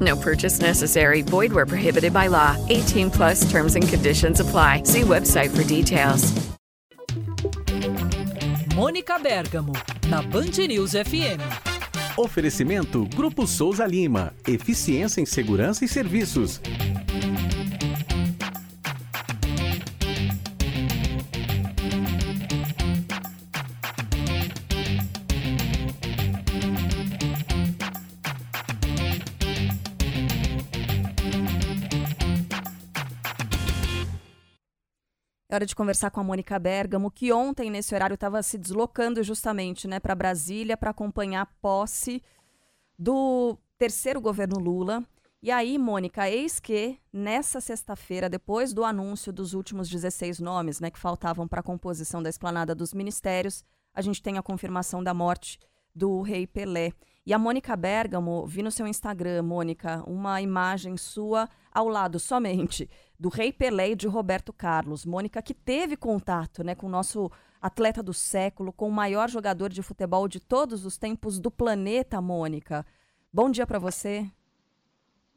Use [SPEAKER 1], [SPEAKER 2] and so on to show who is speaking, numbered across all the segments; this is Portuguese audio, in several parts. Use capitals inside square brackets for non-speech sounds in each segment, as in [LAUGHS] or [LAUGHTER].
[SPEAKER 1] No purchase necessary. Void where prohibited by law. 18 plus terms and conditions apply. See website for details.
[SPEAKER 2] Mônica Bergamo, na Band News FM.
[SPEAKER 3] Oferecimento Grupo Souza Lima. Eficiência em Segurança e Serviços.
[SPEAKER 4] Hora de conversar com a Mônica Bergamo, que ontem, nesse horário, estava se deslocando justamente né, para Brasília para acompanhar a posse do terceiro governo Lula. E aí, Mônica, eis que nessa sexta-feira, depois do anúncio dos últimos 16 nomes né, que faltavam para a composição da esplanada dos ministérios, a gente tem a confirmação da morte do rei Pelé. E a Mônica Bergamo, vi no seu Instagram, Mônica, uma imagem sua ao lado somente do Rei Pelé e de Roberto Carlos. Mônica, que teve contato né, com o nosso atleta do século, com o maior jogador de futebol de todos os tempos do planeta, Mônica. Bom dia para você.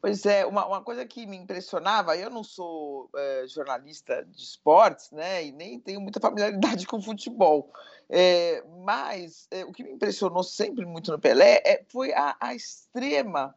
[SPEAKER 5] Pois é, uma, uma, coisa que me impressionava, eu não sou é, jornalista de esportes, né, e nem tenho muita familiaridade [LAUGHS] com futebol, é, mas é, o que me impressionou sempre muito no Pelé foi a, a extrema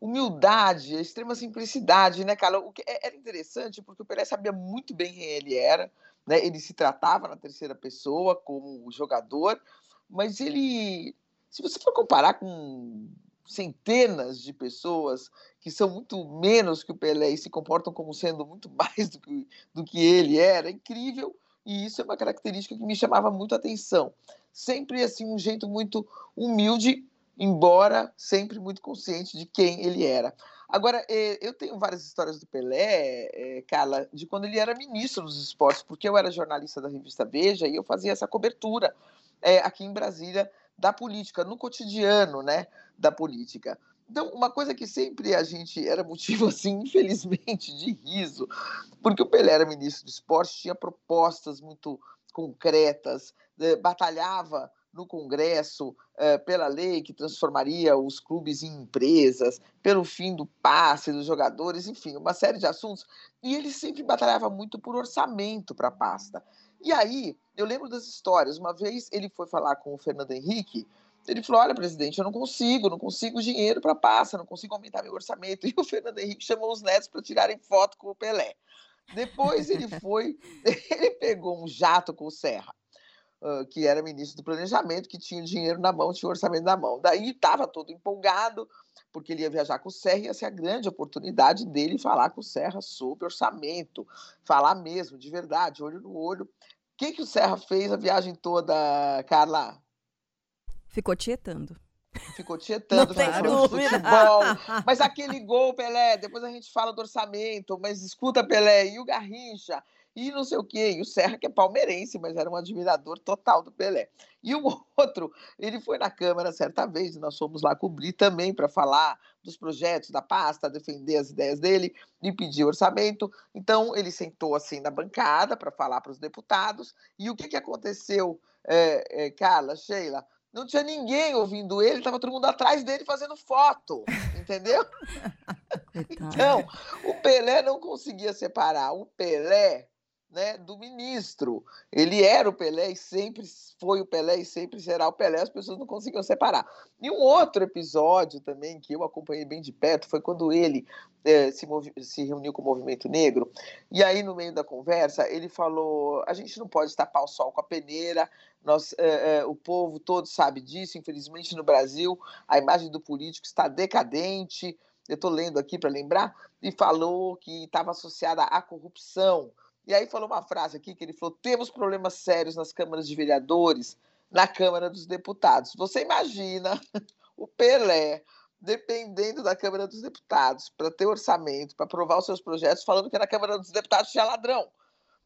[SPEAKER 5] humildade, a extrema simplicidade, né, cara? O que é, era interessante porque o Pelé sabia muito bem quem ele era, né? Ele se tratava na terceira pessoa como jogador, mas ele, se você for comparar com centenas de pessoas que são muito menos que o Pelé e se comportam como sendo muito [LAUGHS] mais do que, do que ele era, é incrível. E isso é uma característica que me chamava muito a atenção. Sempre assim um jeito muito humilde embora sempre muito consciente de quem ele era. Agora, eh, eu tenho várias histórias do Pelé, eh, Carla, de quando ele era ministro dos esportes, porque eu era jornalista da revista Veja e eu fazia essa cobertura é, aqui em Brasília da política, no cotidiano né, da política. Então, uma coisa que sempre a gente era motivo, [LAUGHS] assim, infelizmente, de riso, porque o Pelé era ministro do esporte, tinha propostas muito concretas, batalhava no Congresso eh, pela lei que transformaria os clubes em empresas, pelo fim do passe dos jogadores, enfim, uma série de assuntos. E ele sempre batalhava muito por orçamento para a pasta. E aí, eu lembro das histórias. Uma vez ele foi falar com o Fernando Henrique. Ele falou: Olha, presidente, eu não consigo, não consigo dinheiro para a pasta, não consigo aumentar meu orçamento. [LAUGHS] E o Fernando Henrique chamou os netos para tirarem foto com o Pelé. Depois ele foi, [LAUGHS] ele pegou um jato com o Serra que era ministro do Planejamento, que tinha o dinheiro na mão, tinha o orçamento na mão. Daí estava todo empolgado, porque ele ia viajar com o Serra e ia ser a grande oportunidade dele falar com o Serra sobre orçamento, falar mesmo, de verdade, olho no olho. O que, que o Serra fez a viagem toda, Carla?
[SPEAKER 4] Ficou tietando.
[SPEAKER 5] Ficou [LAUGHS] tietando, falando de futebol. [LAUGHS] Mas aquele gol, Pelé, depois a gente fala do orçamento, mas escuta, Pelé, e o Garrincha, e não sei o quê. E o Serra, que é palmeirense, mas era um admirador total do Pelé. E o [LAUGHS] outro, ele foi na Câmara certa vez, nós fomos lá cobrir também para falar dos projetos da pasta, defender as ideias dele e pedir orçamento. Então, ele sentou assim na bancada para falar para os deputados. E o que, que aconteceu, é, é, Carla, Sheila? Não tinha ninguém ouvindo ele, estava todo mundo atrás dele fazendo foto, [LAUGHS] entendeu? então, o Pelé não conseguia separar o Pelé né, do ministro. Ele era o Pelé e sempre foi o Pelé e sempre será o Pelé, as pessoas não conseguiam separar. E um outro episódio também que eu acompanhei bem de perto foi quando ele é, se, se, reuniu com o movimento negro, e aí no meio da conversa ele falou: a gente não pode tapar o sol com a peneira, nós, é, é, o povo todo sabe disso, infelizmente no Brasil a imagem do político está decadente. Eu estou lendo aqui para lembrar, e falou que estava associada à corrupção. E aí falou uma frase aqui que ele falou: temos problemas sérios nas câmaras de vereadores, na Câmara dos Deputados. Você imagina [LAUGHS] o Pelé dependendo da Câmara dos Deputados para ter orçamento, para aprovar os seus projetos, falando que na Câmara dos Deputados tinha ladrão.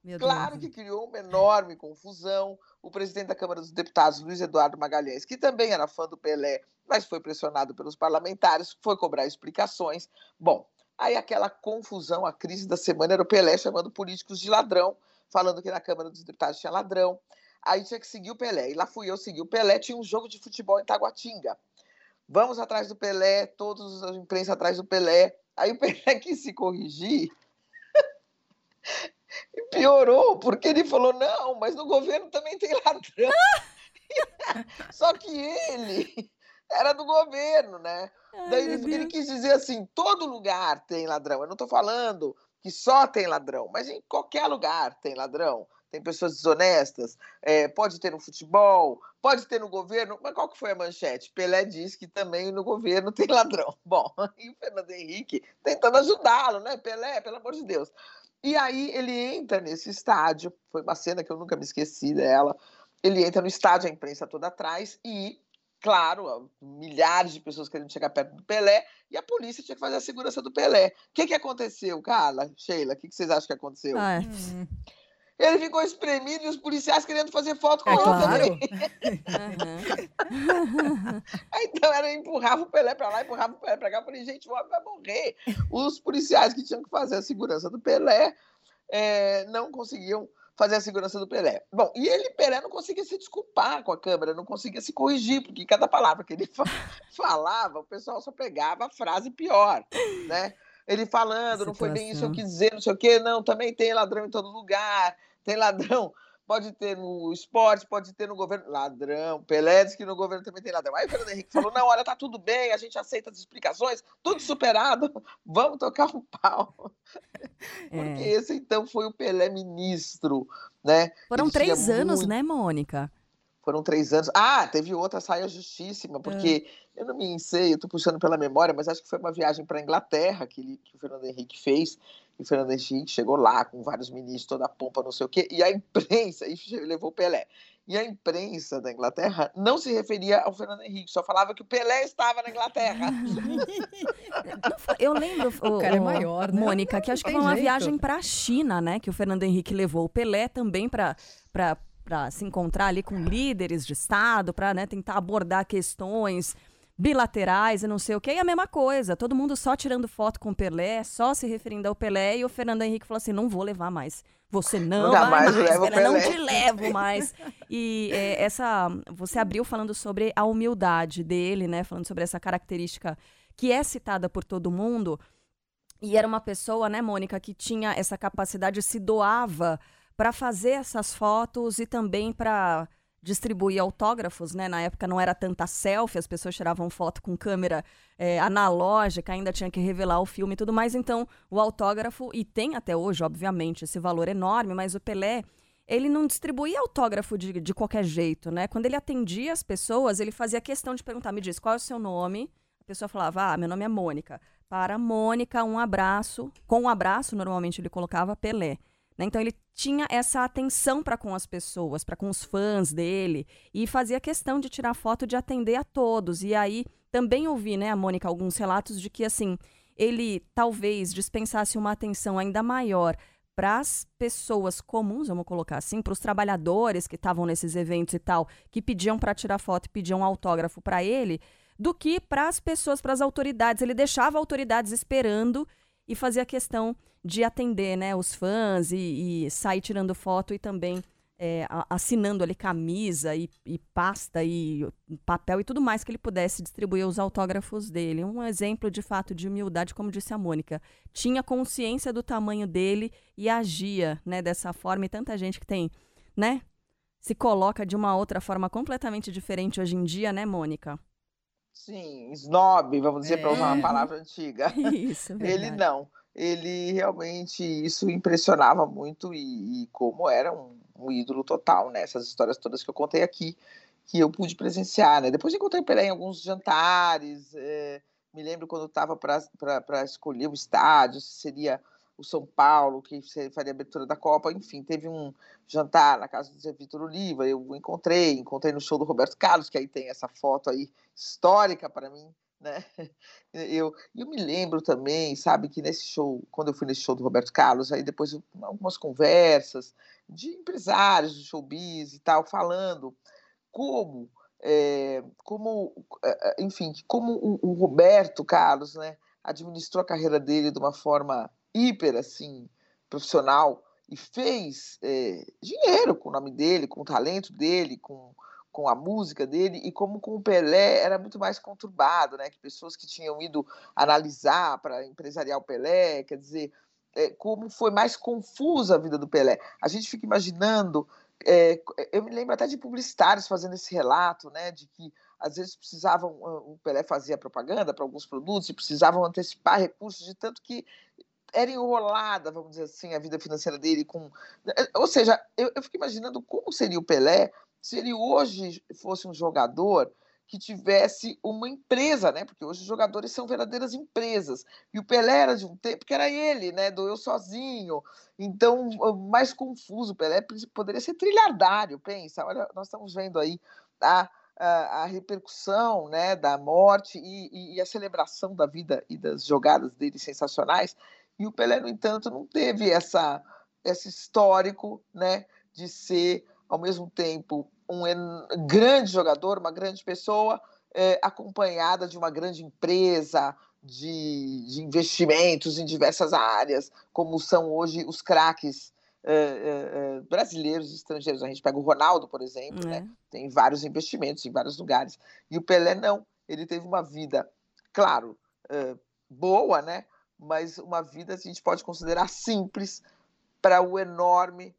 [SPEAKER 5] Meu claro Deus. que criou uma enorme confusão. O presidente da Câmara dos Deputados, Luiz Eduardo Magalhães, que também era fã do Pelé, mas foi pressionado pelos parlamentares, foi cobrar explicações. Bom, Aí aquela confusão, a crise da semana era o Pelé chamando políticos de ladrão, falando que na Câmara dos Deputados tinha ladrão. Aí tinha que seguir o Pelé. E lá fui eu seguir o Pelé, tinha um jogo de futebol em Taguatinga. Vamos atrás do Pelé, todos a imprensa atrás do Pelé. Aí o [LAUGHS] Pelé quis se corrigir e piorou, porque ele falou: não, mas no governo também tem ladrão. [LAUGHS] Só que ele era do governo, né? Ai, Daí ele, ele, quis dizer assim: todo lugar tem ladrão. Eu não estou falando que só tem ladrão, mas em qualquer lugar tem ladrão. Tem pessoas desonestas, é, pode ter no futebol, pode ter no governo. Mas qual que foi a manchete? Pelé diz que também no governo tem ladrão. [LAUGHS] Bom, e o Fernando Henrique tentando ajudá-lo, né? Pelé, pelo amor de Deus. E aí ele entra nesse estádio, foi uma cena que eu nunca me esqueci dela. Ele entra no estádio, a imprensa toda atrás, e claro, milhares de pessoas querendo chegar perto do Pelé, e a polícia tinha que fazer a segurança do Pelé. O que, que aconteceu, Carla, Sheila? O que, que vocês acham que aconteceu? Ah, hum. Ele ficou espremido e os policiais querendo fazer foto com é, ele claro. [LAUGHS] uhum. então era empurrava o Pelé para lá, empurrava o Pelé para cá. Eu falei, gente, o homem vai morrer. Os policiais que tinham que fazer a segurança do Pelé é, não conseguiam fazer a segurança do Pelé. Bom, e ele, Pelé, não conseguia se desculpar com a câmera, não conseguia se corrigir, porque cada palavra que ele [LAUGHS] falava, o pessoal só pegava a frase pior, né? Ele falando, não foi bem isso que eu quis dizer, não sei o quê, não, também tem ladrão em todo lugar, tem ladrão pode ter no esporte, pode ter no governo. Ladrão. Pelé diz que no governo também tem ladrão. Aí o Fernando Henrique falou: não, olha, tá tudo bem, a gente aceita as explicações, tudo superado, [LAUGHS] vamos tocar um pau. [LAUGHS] É. Porque esse, então, foi o Pelé ministro, né?
[SPEAKER 4] Foram Ele três anos, muito... né, Mônica?
[SPEAKER 5] Foram três anos. Ah, teve outra saia justíssima, porque é. eu não me sei, eu tô puxando pela memória, mas acho que foi uma viagem para Inglaterra que, ele, que o Fernando Henrique fez e o Fernando Henrique chegou lá com vários ministros, toda a pompa, não sei o quê, e a imprensa, [LAUGHS] e levou o Pelé. E a imprensa da Inglaterra não se referia ao Fernando Henrique, só falava que o Pelé estava na Inglaterra. [LAUGHS]
[SPEAKER 4] Eu lembro, o, o cara é maior, né? Mônica, que acho que foi uma jeito. viagem para a China, né? Que o Fernando Henrique levou o Pelé também para para se encontrar ali com líderes de Estado, para né, tentar abordar questões bilaterais e não sei o que, e a mesma coisa, todo mundo só tirando foto com o Pelé, só se referindo ao Pelé, e o Fernando Henrique falou assim, não vou levar mais. Você não Nunca vai mais, mais Pelé, não te levo mais. [LAUGHS] E é, essa, você abriu falando sobre a humildade dele, né, falando sobre essa característica que é citada por todo mundo, e era uma pessoa, né, Mônica, que tinha essa capacidade, se doava para fazer essas fotos e também para distribuir autógrafos, né? Na época não era tanta selfie, as pessoas tiravam foto com câmera é, analógica, ainda tinha que revelar o filme e tudo mais. Então, o autógrafo, e tem até hoje, obviamente, esse valor enorme, mas o Pelé, ele não distribuía autógrafo de, de qualquer jeito, né? Quando ele atendia as pessoas, ele fazia questão de perguntar, me diz, qual é o seu nome? A pessoa falava, ah, meu nome é Mônica. Para Mônica, um abraço. Com um abraço, normalmente ele colocava Pelé. Né? Então ele tinha essa atenção para com as pessoas, para com os fãs dele, e fazia questão de tirar foto de atender a todos. E aí também ouvi, né, a Mônica, alguns relatos de que assim ele talvez dispensasse uma atenção ainda maior para as pessoas comuns, vamos colocar assim, para os trabalhadores que estavam nesses eventos e tal, que pediam para tirar foto e pediam autógrafo para ele, do que para as pessoas, para as autoridades. Ele deixava autoridades esperando e fazia questão de atender né, os fãs e, e sair tirando foto e também é, assinando ali camisa e, e, pasta e papel e tudo mais que ele pudesse distribuir os autógrafos dele. Um exemplo de fato de humildade, como disse a Mônica. Tinha consciência do tamanho dele e agia né, dessa forma. E tanta gente que tem, né? Se coloca de uma outra forma completamente diferente hoje em dia, né, Mônica?
[SPEAKER 5] Sim, snob, vamos dizer, é. para usar uma palavra antiga. [LAUGHS]
[SPEAKER 4] Isso, verdade.
[SPEAKER 5] Ele não. Ele realmente, isso impressionava muito e, e como era um um ídolo total, né? Essas histórias todas que eu contei aqui, que eu pude presenciar, né? Depois encontrei Pelé em alguns jantares, é, me lembro quando estava para escolher o estádio, se seria o São Paulo, que faria a abertura da Copa, enfim, teve um jantar na casa do Zé Vitor Oliva, eu encontrei, encontrei no show do Roberto Carlos, que aí tem essa foto aí histórica para mim, né? [LAUGHS] Eu, eu me lembro também, sabe, que nesse show, quando eu fui nesse show do Roberto Carlos, aí depois eu, algumas conversas de empresários do showbiz e tal, falando como, é, como eh, enfim, como o, o, Roberto Carlos, né, administrou a carreira dele de uma forma hiper, assim, profissional e fez é, dinheiro com o nome dele, com o talento dele, com com a música dele e como com o Pelé era muito mais conturbado, né? Que pessoas que tinham ido analisar para empresariar o Pelé, quer dizer, é, como foi mais confusa a vida do Pelé. A gente fica imaginando, é, eu me lembro até de publicitários fazendo esse relato, né? De que às vezes precisavam, o Pelé fazia propaganda para alguns produtos e precisavam antecipar recursos de tanto que era enrolada, vamos dizer assim, a vida financeira dele com. Ou seja, eu, eu fico imaginando como seria o Pelé se ele hoje fosse um jogador que tivesse uma empresa, né? Porque hoje os jogadores são verdadeiras empresas. E o Pelé era de um tempo que era ele, né? Do eu sozinho. Então, mais confuso. O Pelé poderia ser trilhardário, pensa. Olha, nós estamos vendo aí a, a, a repercussão né, da morte e, e, a celebração da vida e das jogadas dele sensacionais. E o Pelé, no entanto, não teve essa, esse histórico né, de ser, ao mesmo tempo, um grande jogador, uma grande pessoa, é, acompanhada de uma grande empresa, de, de, investimentos em diversas áreas, como são hoje os craques é, é, brasileiros e estrangeiros. A gente pega o Ronaldo, por exemplo, né? Tem vários investimentos em vários lugares. E o Pelé não, ele teve uma vida, claro, boa, né? mas uma vida a gente pode considerar simples para o enorme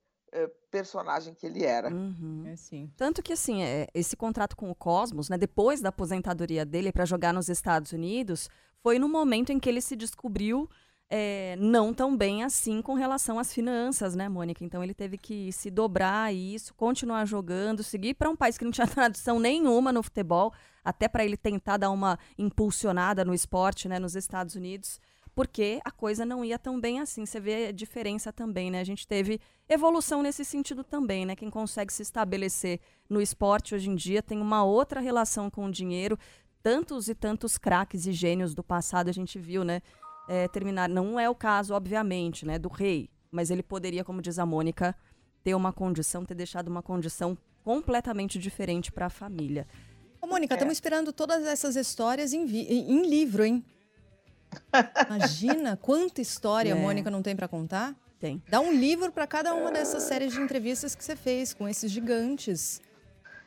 [SPEAKER 5] personagem que ele era.
[SPEAKER 4] Uhum. É, Tanto que, assim, é, esse contrato com o Cosmos, né, depois da aposentadoria dele para jogar nos Estados Unidos, foi no momento em que ele se descobriu é, não tão bem assim com relação às finanças, né, Mônica? Então ele teve que se dobrar a isso, continuar jogando, seguir para um país que não tinha [LAUGHS] tradição nenhuma no futebol, até para ele tentar dar uma impulsionada no esporte, né, nos Estados Unidos porque a coisa não ia tão bem assim. Você vê a diferença também, né? A gente teve evolução nesse sentido também, né? Quem consegue se estabelecer no esporte hoje em dia tem uma outra relação com o dinheiro. Tantos e tantos craques e gênios do passado a gente viu, né? É, terminar. Não é o caso, obviamente, né? Do rei, mas ele poderia, como diz a Mônica, ter uma condição, ter deixado uma condição completamente diferente para a família.
[SPEAKER 6] Ô, Mônica, estamos é. esperando todas essas histórias em, em livro, hein? Imagina quanta história é. a Mônica não tem para contar.
[SPEAKER 4] Tem.
[SPEAKER 6] Dá um livro para cada uma dessas séries de entrevistas que você fez com esses gigantes.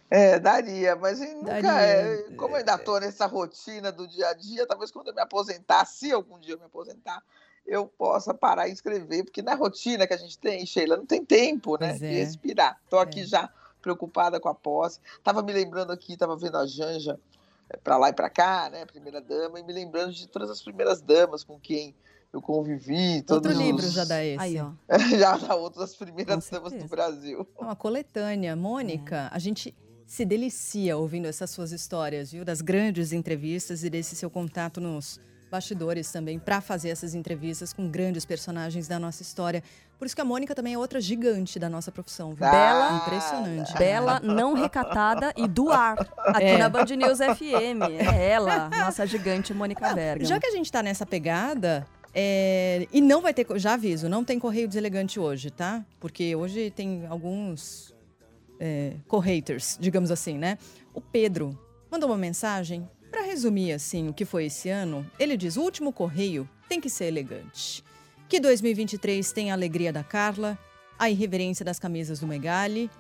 [SPEAKER 5] É, daria, mas nunca daria. É, como eu ainda estou nessa rotina do dia a dia, talvez quando eu me aposentar, se algum dia eu me aposentar, eu possa parar e escrever, porque na rotina que a gente tem, Sheila, não tem tempo, né, de é. respirar. Estou aqui é. já preocupada com a posse. Tava me lembrando aqui, tava vendo a Janja, para lá e para cá, né, primeira dama, e me lembrando de todas as primeiras damas com quem eu convivi.
[SPEAKER 6] Outro
[SPEAKER 5] os...
[SPEAKER 6] livro já dá esse.
[SPEAKER 4] Aí, ó. [LAUGHS]
[SPEAKER 5] já dá outras primeiras damas do Brasil.
[SPEAKER 6] Uma coletânea. Mônica, é. a gente se delicia ouvindo essas suas histórias, viu? Das grandes entrevistas e desse seu contato nos bastidores também para fazer essas entrevistas com grandes personagens da nossa história. Por isso que a Mônica também é outra gigante da nossa profissão. Viu?
[SPEAKER 4] Ah, bela, impressionante. Bela, não recatada e do ar. Aqui é. na Band News FM. É ela, nossa gigante Mônica Bergamo.
[SPEAKER 6] Já que a gente está nessa pegada, É, e não vai ter, já aviso, não tem correio deselegante hoje, tá? Porque hoje tem alguns é, correiters, digamos assim, né? O Pedro mandou uma mensagem para resumir assim o que foi esse ano. Ele diz: o último correio tem que ser elegante. Que 2023 tenha a alegria da Carla, a irreverência das camisas do Megali,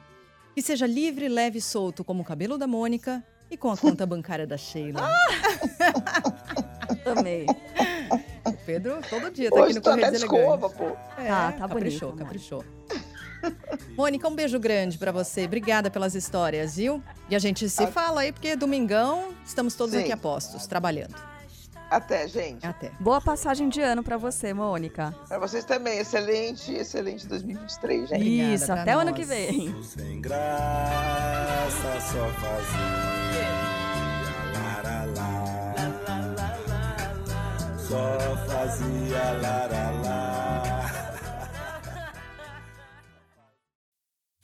[SPEAKER 6] que seja livre, leve e solto como o cabelo da Mônica e com a conta [LAUGHS] bancária da Sheila. [LAUGHS]
[SPEAKER 4] Amei.
[SPEAKER 6] O Pedro todo dia tá aqui
[SPEAKER 5] Hoje
[SPEAKER 6] no
[SPEAKER 5] tá
[SPEAKER 6] Correio
[SPEAKER 5] na
[SPEAKER 6] Deselegante.
[SPEAKER 5] escova, pô.
[SPEAKER 6] É,
[SPEAKER 4] Tá, tá
[SPEAKER 6] caprichou,
[SPEAKER 4] bonito,
[SPEAKER 6] caprichou. [LAUGHS] Mônica, um beijo grande pra você. Obrigada pelas histórias, viu? E a gente se fala aí, porque domingão estamos todos
[SPEAKER 5] Sim.
[SPEAKER 6] aqui a postos, trabalhando.
[SPEAKER 5] Até, gente.
[SPEAKER 6] Até.
[SPEAKER 4] Boa passagem de ano pra você, Mônica.
[SPEAKER 5] Para vocês também. Excelente, excelente 2023, gente.
[SPEAKER 6] Obrigada
[SPEAKER 4] Isso, até o ano que vem.
[SPEAKER 7] Sem graça, só fazia. Lá. Só fazia lara, lá.